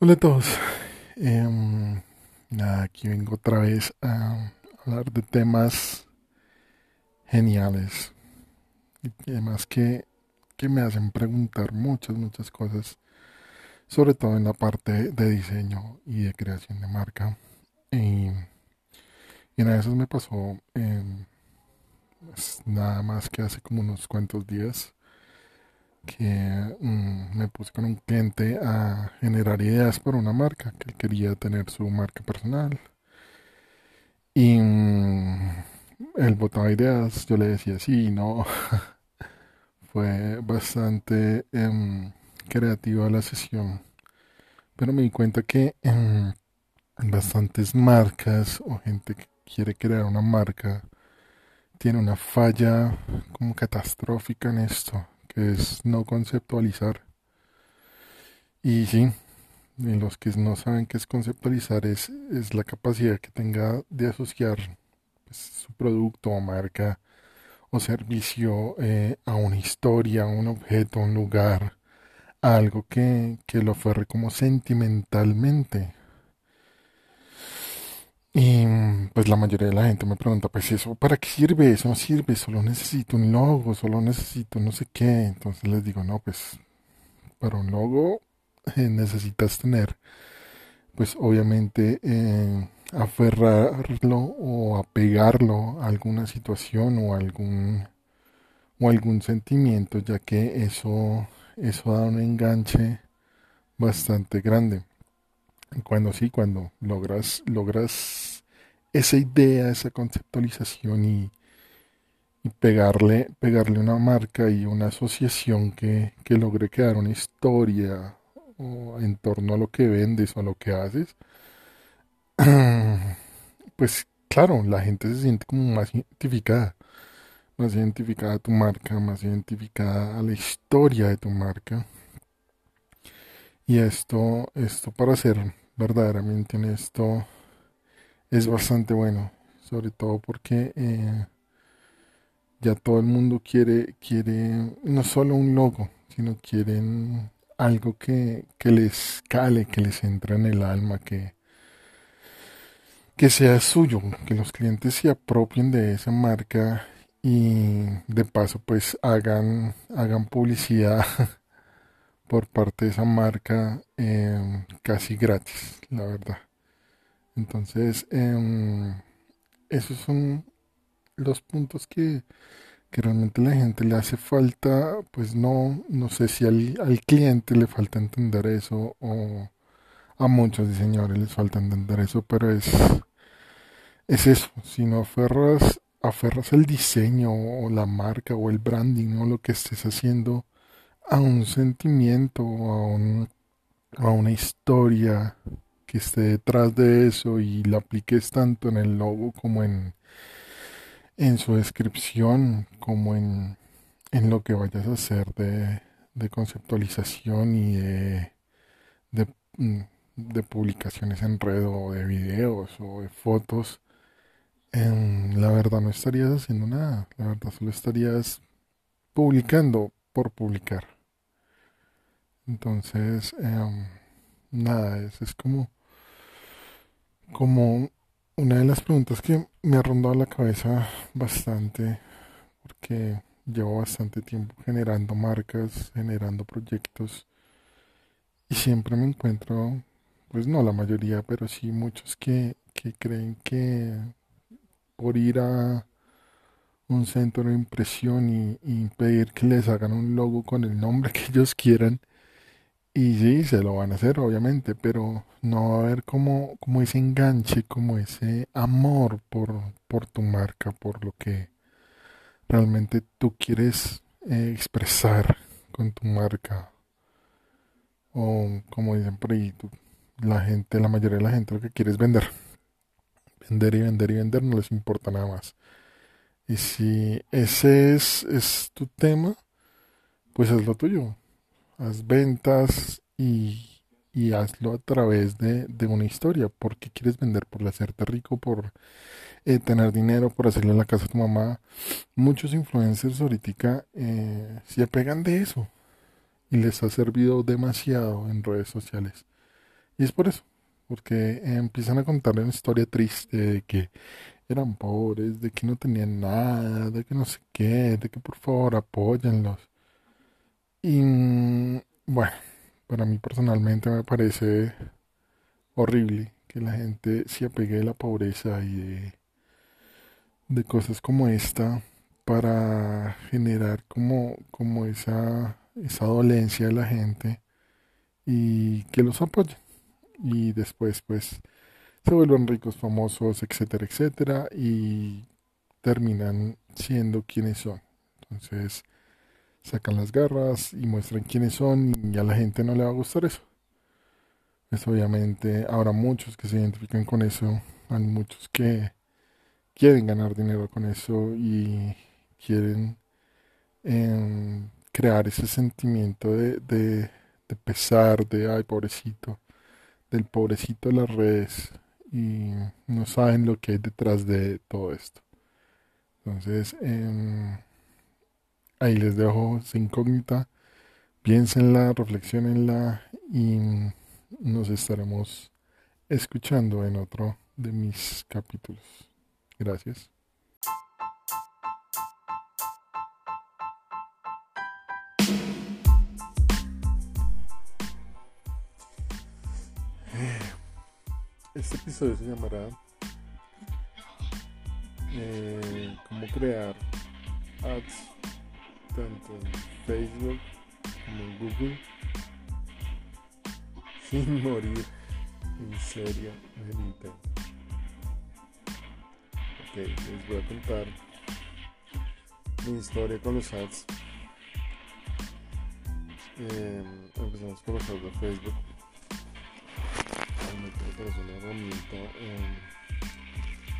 Hola a todos. Em, aquí vengo otra vez a hablar de temas geniales y temas que, que me hacen preguntar muchas, muchas cosas, sobre todo en la parte de diseño y de creación de marca. Y, y una de esas me pasó pues, nada más que hace como unos cuantos días que mm, me puse con un cliente a generar ideas para una marca, que él quería tener su marca personal. Y mm, él botaba ideas, yo le decía sí, no. Fue bastante em, creativa la sesión, pero me di cuenta que em, bastantes marcas o gente que quiere crear una marca tiene una falla como catastrófica en esto es no conceptualizar. Y sí, los que no saben qué es conceptualizar es, es la capacidad que tenga de asociar pues, su producto o marca o servicio eh, a una historia, a un objeto, a un lugar, a algo que, que lo aferre como sentimentalmente. Y pues la mayoría de la gente me pregunta, pues eso, ¿para qué sirve? Eso no sirve, solo necesito un logo, solo necesito no sé qué. Entonces les digo, no, pues para un logo eh, necesitas tener, pues obviamente eh, aferrarlo o apegarlo a alguna situación o algún o algún sentimiento, ya que eso eso da un enganche bastante grande. Cuando sí, cuando logras, logras esa idea, esa conceptualización y, pegarle, pegarle una marca y una asociación que, logre crear una historia o en torno a lo que vendes o a lo que haces, pues claro, la gente se siente como más identificada, más identificada a tu marca, más identificada a la historia de tu marca. Y esto, esto para ser verdaderamente honesto es bastante bueno, sobre todo porque eh, ya todo el mundo quiere, quiere no solo un logo, sino quieren algo que, que les cale, que les entre en el alma, que, que sea suyo, que los clientes se apropien de esa marca y de paso pues hagan, hagan publicidad por parte de esa marca em, casi gratis, la verdad. Entonces, em, esos son los puntos que, que, realmente la gente le hace falta, pues no, no sé si al, al, cliente le falta entender eso o a muchos diseñadores les falta entender eso, pero es, es eso, si no aferras, aferras el diseño o la marca o el branding o lo que estés haciendo, a un sentimiento, a, a una historia que esté detrás de eso y la apliques tanto en el logo como en, en su descripción, como en, en lo que vayas a hacer de, de conceptualización y de, de, mm, publicaciones en red o de videos o de fotos. la verdad no estarías haciendo nada, la verdad solo estarías publicando por publicar. Entonces, em, nada, es, es como, como una de las preguntas que me ha rondado la cabeza bastante, porque llevo bastante tiempo generando marcas, generando proyectos, y siempre me encuentro, pues no la mayoría, pero sí muchos que, que creen que por ir a un centro de impresión y, y pedir que les hagan un logo con el nombre que ellos quieran, y sí, se lo van a hacer, obviamente, pero no va a haber como, como ese enganche, como ese amor por, por tu marca, por lo que realmente tú quieres eh, expresar con tu marca. O como dicen por ahí, la gente, la mayoría de la gente lo que quiere es vender. Vender y vender y vender, no les importa nada más. Y si ese es, es tu tema, pues es lo tuyo haz ventas y, hazlo a través de, una historia. ¿Por qué quieres vender? ¿Por hacerte rico? ¿Por eh, tener dinero por hacerle la casa a tu mamá. Muchos influencers ahorita eh, se apegan de eso y les ha servido demasiado en redes sociales. Y es por eso, porque empiezan a contar una historia triste de que eran pobres, de que no tenían nada, de que no sé qué, de que por favor apóyenlos. Y bueno, para mí personalmente me parece horrible que la gente se apegue a la pobreza y de, de cosas como esta para generar como, como esa, esa dolencia de la gente y que los apoyen. Y después pues se vuelven ricos, famosos, etcétera, etcétera, y terminan siendo quienes son. Entonces sacan las garras y muestran quiénes son y a la gente no le va a gustar eso. Pues obviamente habrá muchos que se identifican con eso, hay muchos que quieren ganar dinero con eso y quieren em, crear ese sentimiento de, de, pesar, de ay pobrecito, del pobrecito de las redes y no saben lo que hay detrás de todo esto. Entonces, em, ahí les dejo esa incógnita. Piénsenla, reflexionenla y nos estaremos escuchando en otro de mis capítulos. Gracias. Este episodio se llamará eh, Cómo crear ads tanto en Facebook como en Google sin morir en serio en el. Ok, les voy a contar mi historia con los ads. Eh, empezamos por los ads de Facebook es una herramienta eh,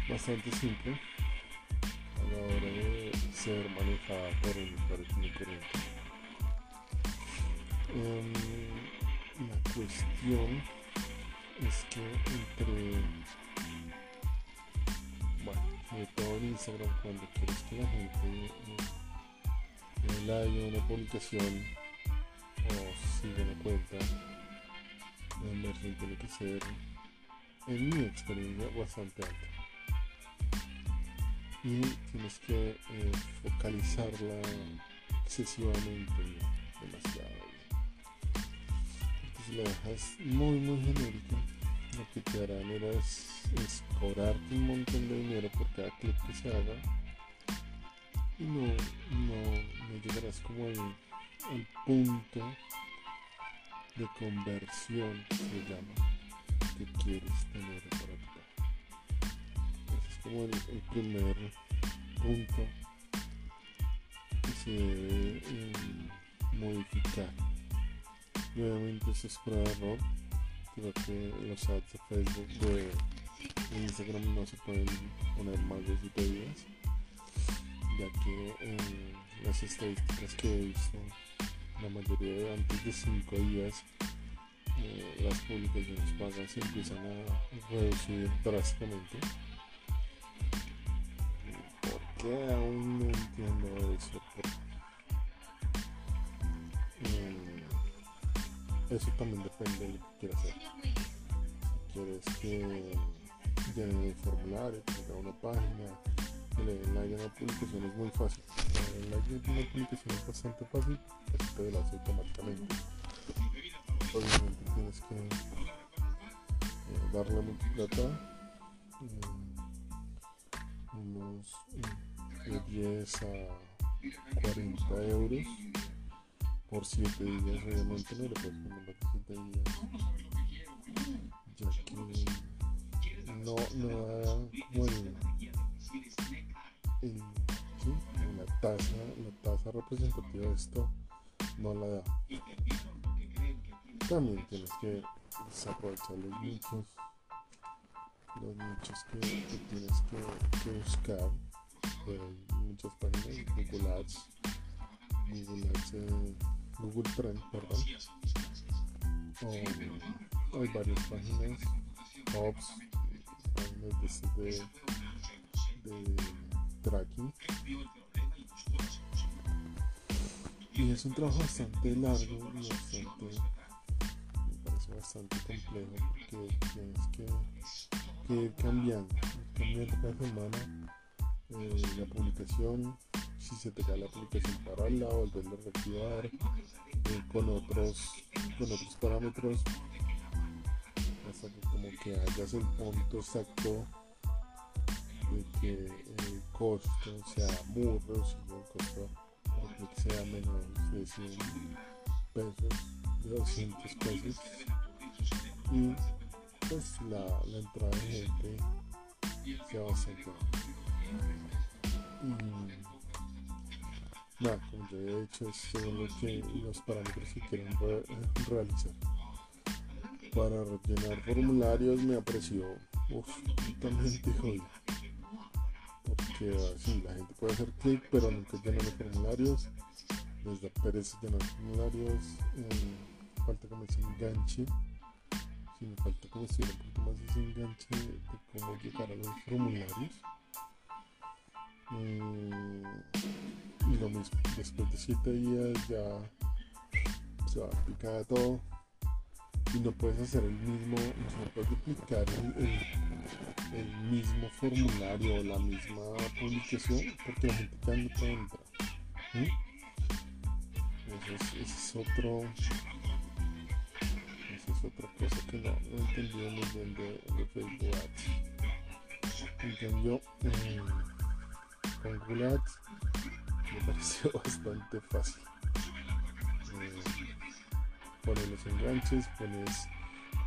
bastante simple ser manejada por corriente. Eh, la cuestión es que entre bueno, sobre todo en Instagram cuando quieres que la gente eh, like una publicación o siga una cuenta la inversión tiene que ser en mi experiencia, bastante alta. Y tienes que eh, focalizarla excesivamente, demasiado. Porque si la dejas muy, muy genérica, lo que te harán era es, cobrarte un montón de dinero por cada clip que se haga y no, no, llegarás como al, al punto de conversión que se llama que quieres tener como el, primer punto que se debe em, modificar. Nuevamente es es prueba error. Creo que los ads de Facebook de Instagram no se pueden poner más de 7 días, ya que eh, las estadísticas que he visto, la mayoría de antes de 5 días eh, las publicaciones pagas empiezan a reducir drásticamente. ¿Por qué aún no entiendo eso? Eh, eso también depende de lo que quieras hacer. Si quieres que llenen el formulario, que tenga una página, que le den like a una publicación es muy fácil. El like una publicación es bastante fácil, así te lo hace automáticamente obviamente tienes que eh, darle mucha plata de 10 a 40 euros por 7 días obviamente no le puedes poner los 7 días ya que no, no da como el, el ¿sí? la tasa la tasa representativa de esto no la da. También tienes que aprovechar los nichos los nichos que, tienes que, buscar muchas páginas Google Ads Google Ads eh, Google Trend perdón. Hay varias páginas hubs páginas de, de tracking. Y es un trabajo bastante largo y bastante, me parece bastante complejo porque tienes que, ir cambiando, cambiando cada semana eh, la publicación, si se te cae la publicación pararla, volverla a reactivar eh, con otros con otros parámetros hasta que como que hayas el punto exacto de que el costo sea muy reducido, el costo sea menos de 100 pesos, de 200 pesos. Y pues la, la entrada de gente sea bastante y nada, como ya he dicho, es lo que los parámetros que quieren realizar. Para rellenar formularios me ha parecido totalmente jodido. Porque así la gente puede hacer clic, pero nunca llena los formularios. Les da pereza llenar formularios. Eh, falta como ese enganche. Si me falta como si un poquito más ese enganche de cómo llegar a los formularios. Mm, y lo mismo, después de 7 días ya se va a aplicar todo y no puedes hacer el mismo, no puedes duplicar el, mismo formulario o la misma publicación porque la gente ya no puede entrar. Ese es, otro esa es otra cosa que no, no entendí muy bien de, Facebook Ads. Ads me pareció bastante fácil. Eh, pones los enganches, pones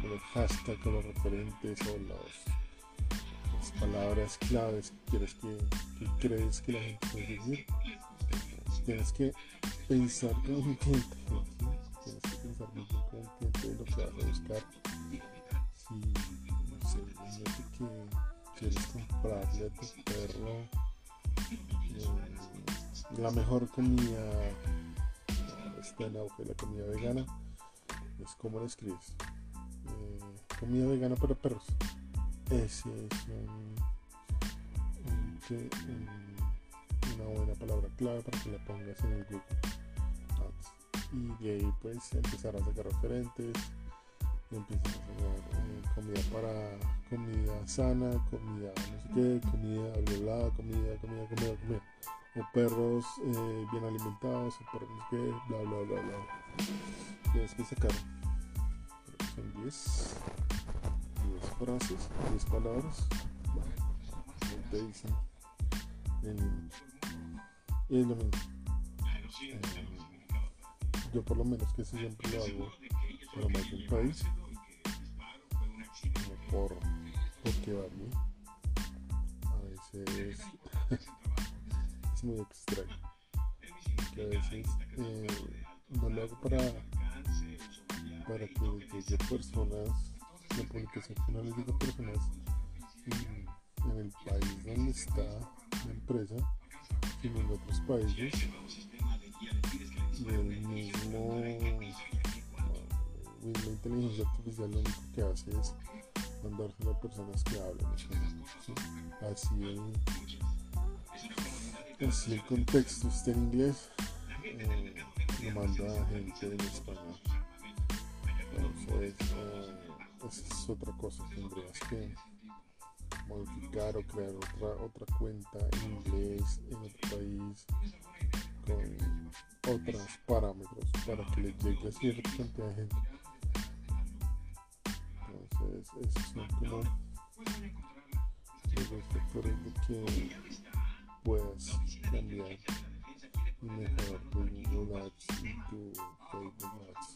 los hashtags con los referentes o las palabras claves que quieres que, crees que la gente puede. Tienes que pensar con un cliente, tienes que pensar con un cliente de lo que vas a buscar. Si, no sé, que quieres comprarle a tu perro la mejor comida está en auge, la comida vegana. Es como lo escribes. Eh, comida vegana para perros. Ese es una buena palabra clave para que la pongas en el Google Y de ahí pues empezar a sacar referentes. Y empiezas a sacar eh, comida para comida sana, comida no sé qué, comida bla comida, comida, comida, comida o perros eh, bien alimentados, o perros que bla bla bla bla. Tienes que sacar. Son 10, 10 frases, 10 palabras. Bueno, te dicen. lo mismo. Eh, yo por lo menos que siempre lo hago para más de un país. Por, porque varía. A veces muy extraño. Que a veces eh, no lo hago para, para que llegue personas, la publicación final les a personas en, el país donde está la empresa, sino en otros países. Y el mismo, la inteligencia artificial lo único que hace es mandárselo a personas que hablan español. Así si el contexto está en inglés, eh, lo manda a gente en español. Entonces, eh, esa es otra cosa. Tendrías que modificar o crear otra, otra cuenta en inglés en otro país con otros parámetros para que le llegue a cierta cantidad de gente es, es como los factores que puedas cambiar y mejorar tu Google Ads y tu Facebook Ads.